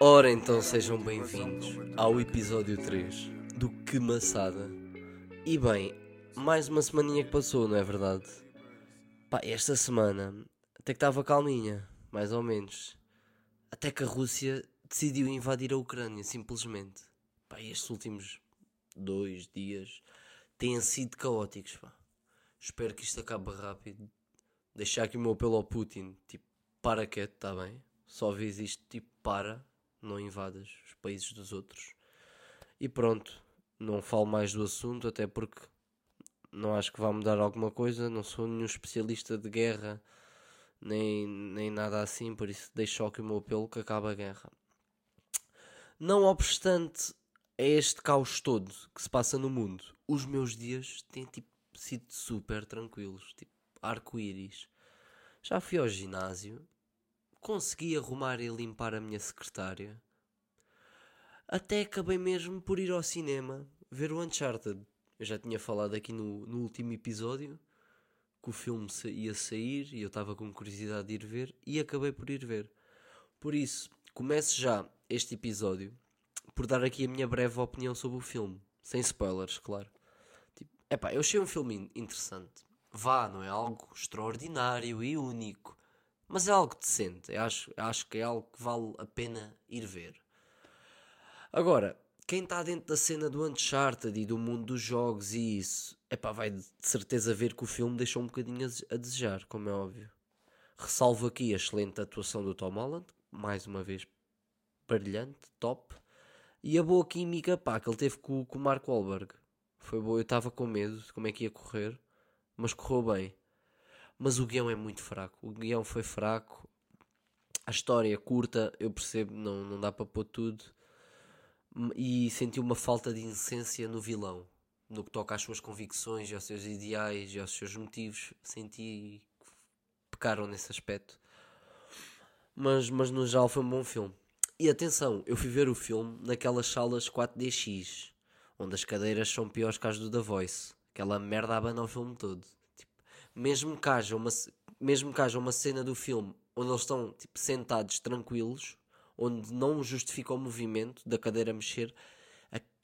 Ora então sejam bem-vindos ao episódio 3 do Que Maçada. E bem, mais uma semaninha que passou, não é verdade? Pá, esta semana até que estava calminha, mais ou menos. Até que a Rússia decidiu invadir a Ucrânia, simplesmente. Pá, estes últimos dois dias têm sido caóticos, pá. Espero que isto acabe rápido. Deixar aqui o meu apelo ao Putin, tipo, para quieto, está bem? Só vês isto, tipo, para não invadas os países dos outros. E pronto, não falo mais do assunto, até porque não acho que vá mudar alguma coisa. Não sou nenhum especialista de guerra, nem, nem nada assim, por isso deixo aqui o meu apelo que acaba a guerra. Não obstante a este caos todo que se passa no mundo, os meus dias têm tipo, sido super tranquilos, tipo arco-íris. Já fui ao ginásio, consegui arrumar e limpar a minha secretária. Até acabei mesmo por ir ao cinema ver o Uncharted. Eu já tinha falado aqui no, no último episódio que o filme ia sair e eu estava com curiosidade de ir ver e acabei por ir ver. Por isso, começo já este episódio por dar aqui a minha breve opinião sobre o filme, sem spoilers, claro. Tipo, epá, eu achei um filme interessante. Vá, não é algo extraordinário e único mas é algo decente. Eu acho, acho que é algo que vale a pena ir ver. Agora, quem está dentro da cena do Uncharted e do mundo dos jogos e isso, epá, vai de certeza ver que o filme deixou um bocadinho a desejar, como é óbvio. Ressalvo aqui a excelente atuação do Tom Holland, mais uma vez brilhante, top. E a boa química pá, que ele teve com, com o Mark Wahlberg. Foi boa, eu estava com medo de como é que ia correr, mas correu bem mas o guião é muito fraco. O guião foi fraco, a história é curta, eu percebo, não, não dá para pôr tudo. E senti uma falta de incência no vilão, no que toca às suas convicções, aos seus ideais e aos seus motivos. Senti que pecaram nesse aspecto. Mas, mas no geral foi um bom filme. E atenção, eu fui ver o filme naquelas salas 4DX, onde as cadeiras são piores que as do The Voice. Aquela merda abana o filme todo mesmo que haja uma, mesmo que haja uma cena do filme onde eles estão tipo, sentados tranquilos, onde não justifica o movimento da cadeira mexer,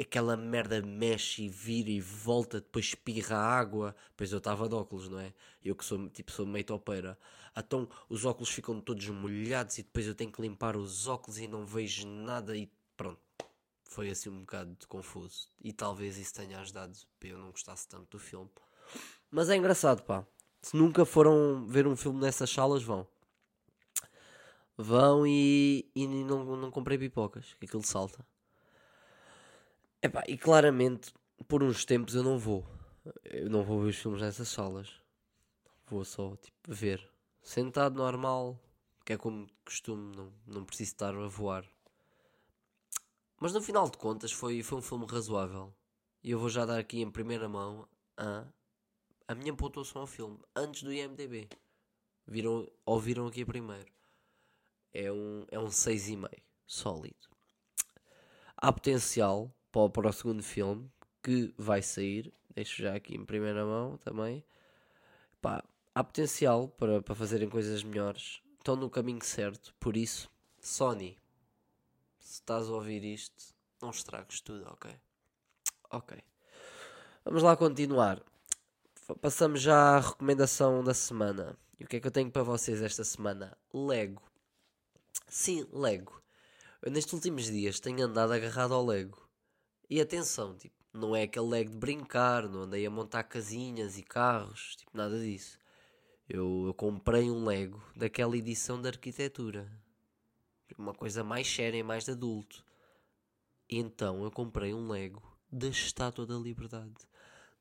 aquela merda mexe e vira e volta, depois espirra água. Pois eu estava de óculos, não é? Eu que sou tipo sou meio topeira. Então os óculos ficam todos molhados e depois eu tenho que limpar os óculos e não vejo nada e pronto. Foi assim um bocado confuso. E talvez isso tenha ajudado para eu não gostasse tanto do filme. Mas é engraçado, pá. Se nunca foram ver um filme nessas salas, vão. Vão e, e não, não comprei pipocas, que aquilo salta. Epá, e claramente, por uns tempos eu não vou. Eu não vou ver os filmes nessas salas. Vou só, tipo, ver. Sentado normal, que é como costume, não, não preciso estar a voar. Mas no final de contas foi, foi um filme razoável. E eu vou já dar aqui em primeira mão a a minha pontuação ao filme antes do IMDB. Viram, ouviram aqui primeiro. É um, é um 6,5. Sólido. Há potencial para, para o segundo filme que vai sair. Deixo já aqui em primeira mão também. Pá, há potencial para, para fazerem coisas melhores. Estão no caminho certo. Por isso, Sony, se estás a ouvir isto, não estragues tudo, ok? Ok. Vamos lá continuar passamos já à recomendação da semana. E o que é que eu tenho para vocês esta semana? Lego. Sim, Lego. Eu nestes últimos dias tenho andado agarrado ao Lego. E atenção, tipo, não é aquele Lego de brincar, não andei a montar casinhas e carros, tipo, nada disso. Eu, eu comprei um Lego daquela edição de arquitetura. Uma coisa mais séria e mais de adulto. E então eu comprei um Lego da Estátua da Liberdade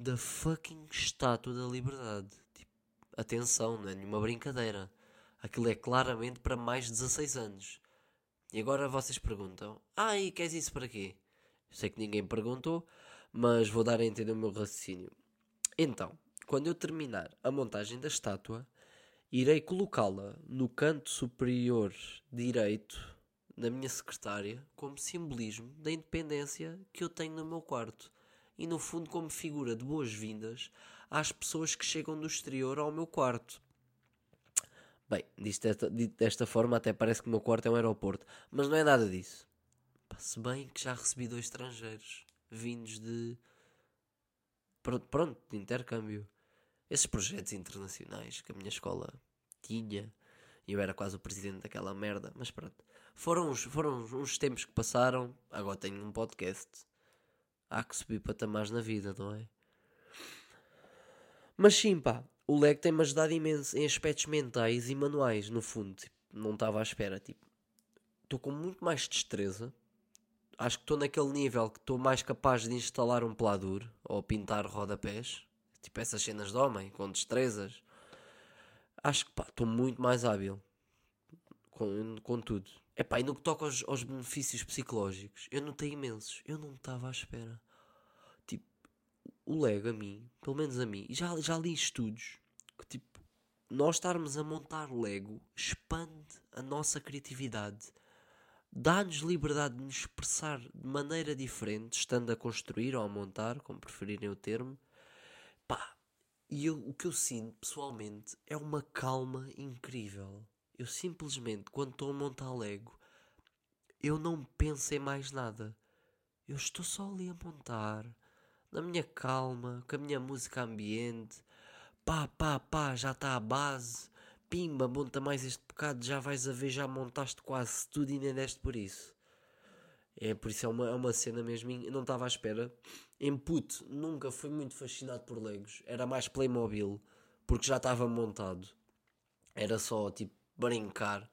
da fucking estátua da liberdade. Tipo, atenção, não é nenhuma brincadeira. Aquilo é claramente para mais de 16 anos. E agora vocês perguntam: Ah, e queres isso para quê? Sei que ninguém perguntou, mas vou dar a entender o meu raciocínio. Então, quando eu terminar a montagem da estátua, irei colocá-la no canto superior direito da minha secretária como simbolismo da independência que eu tenho no meu quarto e, no fundo, como figura de boas-vindas às pessoas que chegam do exterior ao meu quarto. Bem, dito desta, dito desta forma, até parece que o meu quarto é um aeroporto. Mas não é nada disso. Se bem que já recebi dois estrangeiros vindos de. Pronto, pronto, de intercâmbio. Esses projetos internacionais que a minha escola tinha. E eu era quase o presidente daquela merda. Mas pronto. Foram uns, foram uns tempos que passaram. Agora tenho um podcast. Há que subir patamares na vida, não é? Mas sim, pá. O leg tem-me ajudado imenso em aspectos mentais e manuais, no fundo. Tipo, não estava à espera. Tipo, estou com muito mais destreza. Acho que estou naquele nível que estou mais capaz de instalar um pladur ou pintar rodapés. Tipo essas cenas de homem, com destrezas. Acho que estou muito mais hábil com, com tudo. Epá, e no que toca aos, aos benefícios psicológicos, eu notei imensos. Eu não estava à espera. Tipo, o Lego a mim, pelo menos a mim, já, já li estudos que tipo, nós estarmos a montar Lego expande a nossa criatividade. Dá-nos liberdade de nos expressar de maneira diferente, estando a construir ou a montar, como preferirem o termo. Pá, e eu, o que eu sinto pessoalmente é uma calma incrível. Eu simplesmente, quando estou a montar Lego, eu não penso em mais nada. Eu estou só ali a montar, na minha calma, com a minha música ambiente. Pá, pá, pá, já está a base. Pimba, monta mais este bocado, já vais a ver, já montaste quase tudo e nem deste por isso. É, por isso é uma, é uma cena mesmo, eu não estava à espera. Em puto, nunca fui muito fascinado por Legos. Era mais Playmobil, porque já estava montado. Era só, tipo, brincar.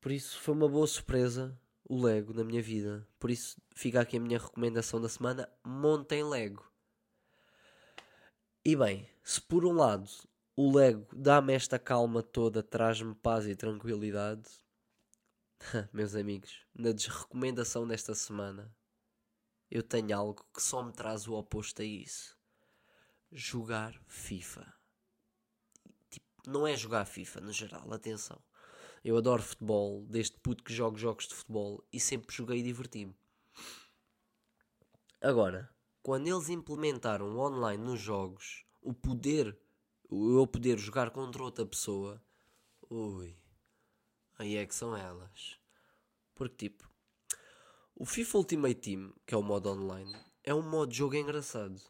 Por isso foi uma boa surpresa o Lego na minha vida. Por isso fica aqui a minha recomendação da semana: montem Lego. E bem, se por um lado o Lego dá-me esta calma toda, traz-me paz e tranquilidade, meus amigos, na desrecomendação desta semana, eu tenho algo que só me traz o oposto a isso: jogar FIFA não é jogar FIFA no geral, atenção. Eu adoro futebol, desde puto que jogo jogos de futebol e sempre joguei e diverti-me. Agora, quando eles implementaram online nos jogos o poder, o eu poder jogar contra outra pessoa, ui, aí é que são elas. Porque, tipo, o FIFA Ultimate Team, que é o modo online, é um modo de jogo engraçado.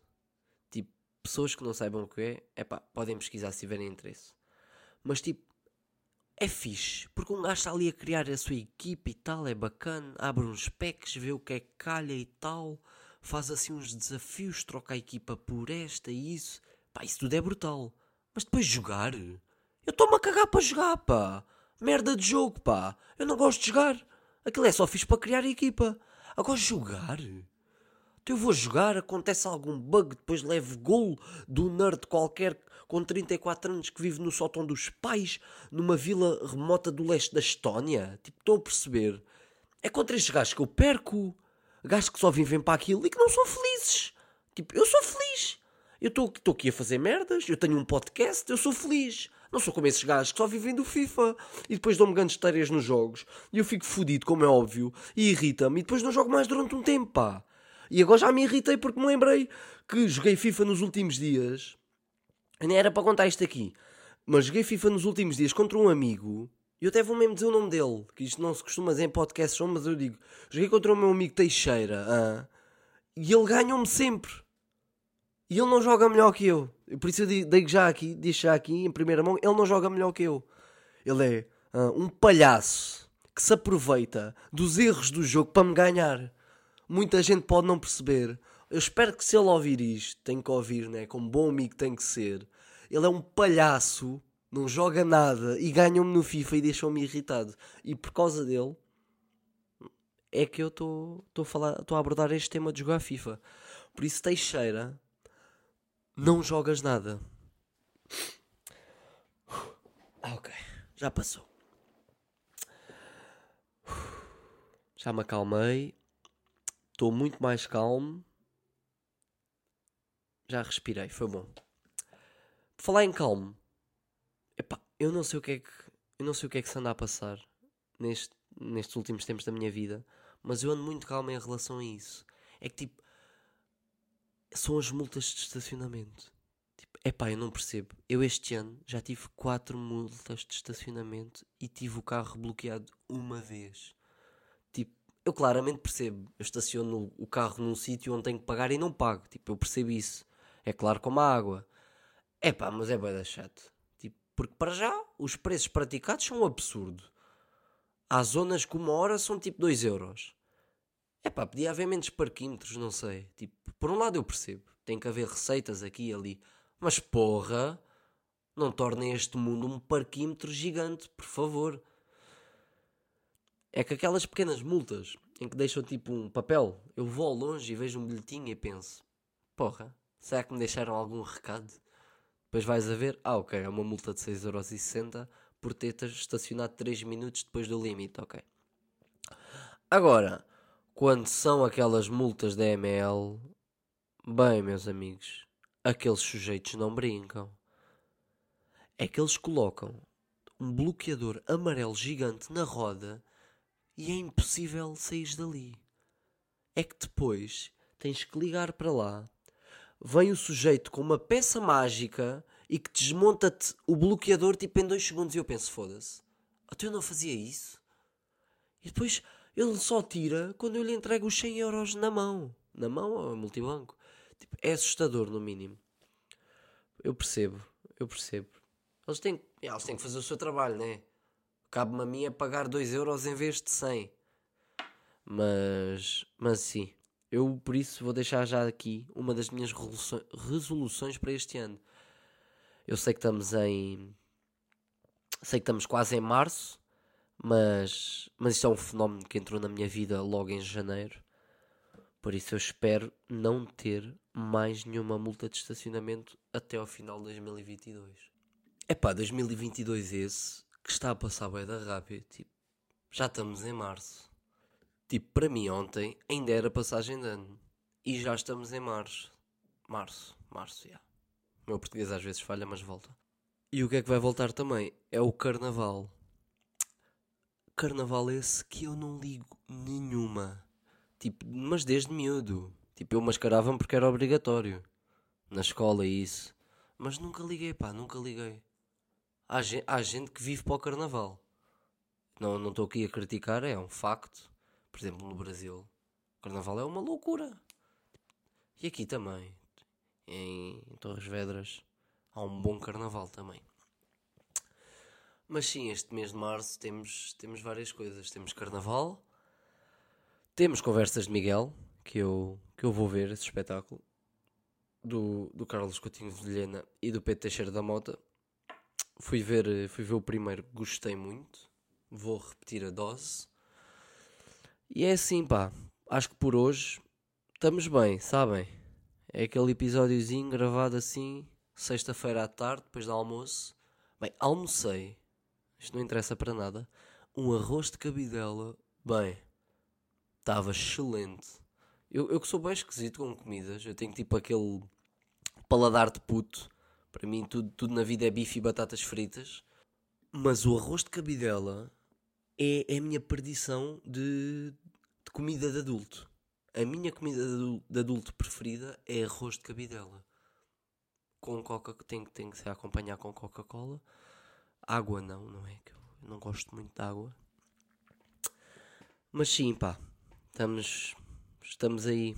Tipo, pessoas que não saibam o que é, é pá, podem pesquisar se tiverem interesse. Mas tipo, é fixe, porque um gajo está ali a criar a sua equipa e tal, é bacana, abre uns packs, vê o que é que calha e tal, faz assim uns desafios, troca a equipa por esta e isso. Pá, isso tudo é brutal. Mas depois jogar? Eu estou-me a cagar para jogar, pá. Merda de jogo, pá. Eu não gosto de jogar. Aquilo é só fixe para criar a equipa. Agora jogar? Então eu vou jogar, acontece algum bug, depois levo gol do nerd qualquer com 34 anos que vive no sótão dos pais, numa vila remota do leste da Estónia. Tipo, estão a perceber? É contra estes gajos que eu perco. Gajos que só vivem para aquilo e que não são felizes. Tipo, eu sou feliz. Eu estou aqui a fazer merdas, eu tenho um podcast, eu sou feliz. Não sou como esses gajos que só vivem do FIFA e depois dão-me grandes tareias nos jogos e eu fico fodido, como é óbvio, e irrita-me e depois não jogo mais durante um tempo, pá. E agora já me irritei porque me lembrei que joguei FIFA nos últimos dias. Nem era para contar isto aqui. Mas joguei FIFA nos últimos dias contra um amigo. E eu até vou mesmo dizer o nome dele. Que isto não se costuma dizer em podcasts, mas eu digo. Joguei contra o meu amigo Teixeira. Ah, e ele ganhou-me sempre. E ele não joga melhor que eu. Por isso eu digo já aqui, deixo já aqui em primeira mão, ele não joga melhor que eu. Ele é ah, um palhaço que se aproveita dos erros do jogo para me ganhar muita gente pode não perceber. Eu espero que se ele ouvir isto, tem que ouvir, né? Como bom amigo tem que ser. Ele é um palhaço, não joga nada e ganhou-me no FIFA e deixou-me irritado. E por causa dele é que eu estou a abordar este tema de jogar FIFA. Por isso, Teixeira, não jogas nada. Ah, ok, já passou. Já me acalmei. Estou muito mais calmo. Já respirei, foi bom. Falar em calmo, epá, eu não sei o que é que eu não sei o que é que se anda a passar neste, nestes últimos tempos da minha vida, mas eu ando muito calmo em relação a isso. É que tipo são as multas de estacionamento. Tipo, Epá, eu não percebo. Eu este ano já tive quatro multas de estacionamento e tive o carro bloqueado uma vez. Eu claramente percebo. Eu estaciono o carro num sítio onde tenho que pagar e não pago. Tipo, eu percebo isso. É claro como a água. Epá, mas é bem chato. Tipo, porque para já os preços praticados são um absurdo. Há zonas que uma hora são tipo 2 euros. Epá, podia haver menos parquímetros, não sei. Tipo, por um lado eu percebo. Tem que haver receitas aqui e ali. Mas porra, não tornem este mundo um parquímetro gigante, por favor. É que aquelas pequenas multas em que deixam tipo um papel, eu vou ao longe e vejo um bilhetinho e penso: porra, será que me deixaram algum recado? Depois vais a ver, ah, ok, é uma multa de 6,60€ por ter estacionado 3 minutos depois do limite, ok. Agora, quando são aquelas multas da ML, bem, meus amigos, aqueles sujeitos não brincam. É que eles colocam um bloqueador amarelo gigante na roda e é impossível sair dali. É que depois tens que ligar para lá. Vem o sujeito com uma peça mágica e que desmonta-te o bloqueador tipo em dois segundos. E eu penso, foda-se, até eu não fazia isso. E depois ele só tira quando eu lhe entrego os 100 euros na mão. Na mão ou multibanco. Tipo, é assustador, no mínimo. Eu percebo, eu percebo. Eles têm, eles têm que fazer o seu trabalho, né? Cabe-me a mim a pagar 2 euros em vez de 100. Mas, mas sim, eu por isso vou deixar já aqui uma das minhas resoluções para este ano. Eu sei que estamos em. Sei que estamos quase em março, mas, mas isto é um fenómeno que entrou na minha vida logo em janeiro. Por isso eu espero não ter mais nenhuma multa de estacionamento até ao final de 2022. É pá, 2022 esse que está a passar bem da rápido. Tipo, já estamos em março. Tipo, para mim ontem ainda era passagem de ano. E já estamos em março. Março, março, já. Yeah. O meu português às vezes falha, mas volta. E o que é que vai voltar também? É o carnaval. Carnaval esse que eu não ligo nenhuma. Tipo, mas desde miúdo. Tipo, eu mascarava-me porque era obrigatório. Na escola isso. Mas nunca liguei, pá, nunca liguei. Há gente, há gente que vive para o carnaval. Não estou aqui a criticar, é um facto. Por exemplo, no Brasil, o carnaval é uma loucura. E aqui também. Em, em Torres Vedras há um bom carnaval também. Mas sim, este mês de março temos, temos várias coisas. Temos carnaval, temos conversas de Miguel, que eu, que eu vou ver esse espetáculo do, do Carlos Coutinho de Vilhena e do Pedro Teixeira da Mota. Fui ver, fui ver o primeiro, gostei muito. Vou repetir a dose. E é assim, pá. Acho que por hoje estamos bem, sabem? É aquele episódiozinho gravado assim, sexta-feira à tarde, depois do almoço. Bem, almocei. Isto não interessa para nada. Um arroz de cabidela. Bem, estava excelente. Eu, eu que sou bem esquisito com comidas, eu tenho tipo aquele paladar de puto. Para mim, tudo, tudo na vida é bife e batatas fritas. Mas o arroz de cabidela é, é a minha perdição de, de comida de adulto. A minha comida de adulto preferida é arroz de cabidela. Com coca tem, tem que se acompanhar com Coca-Cola. Água não, não é? Que eu não gosto muito de água. Mas sim, pá. Estamos estamos aí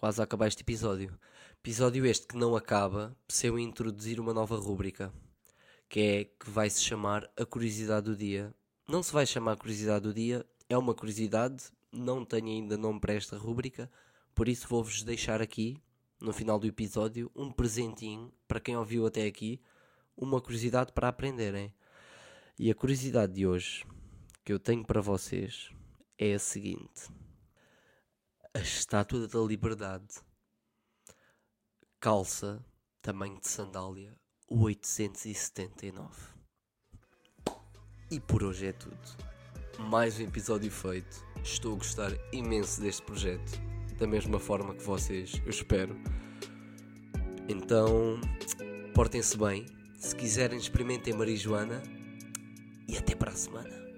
quase a acabar este episódio. Episódio este que não acaba se eu introduzir uma nova rúbrica, que é que vai se chamar a curiosidade do dia. Não se vai chamar curiosidade do dia, é uma curiosidade, não tenho ainda nome para esta rúbrica, por isso vou-vos deixar aqui, no final do episódio, um presentinho para quem ouviu até aqui, uma curiosidade para aprenderem. E a curiosidade de hoje que eu tenho para vocês é a seguinte a Estátua da Liberdade. Calça, tamanho de sandália, 879. E por hoje é tudo. Mais um episódio feito. Estou a gostar imenso deste projeto. Da mesma forma que vocês, eu espero. Então, portem-se bem. Se quiserem, experimentem marijuana. E até para a semana.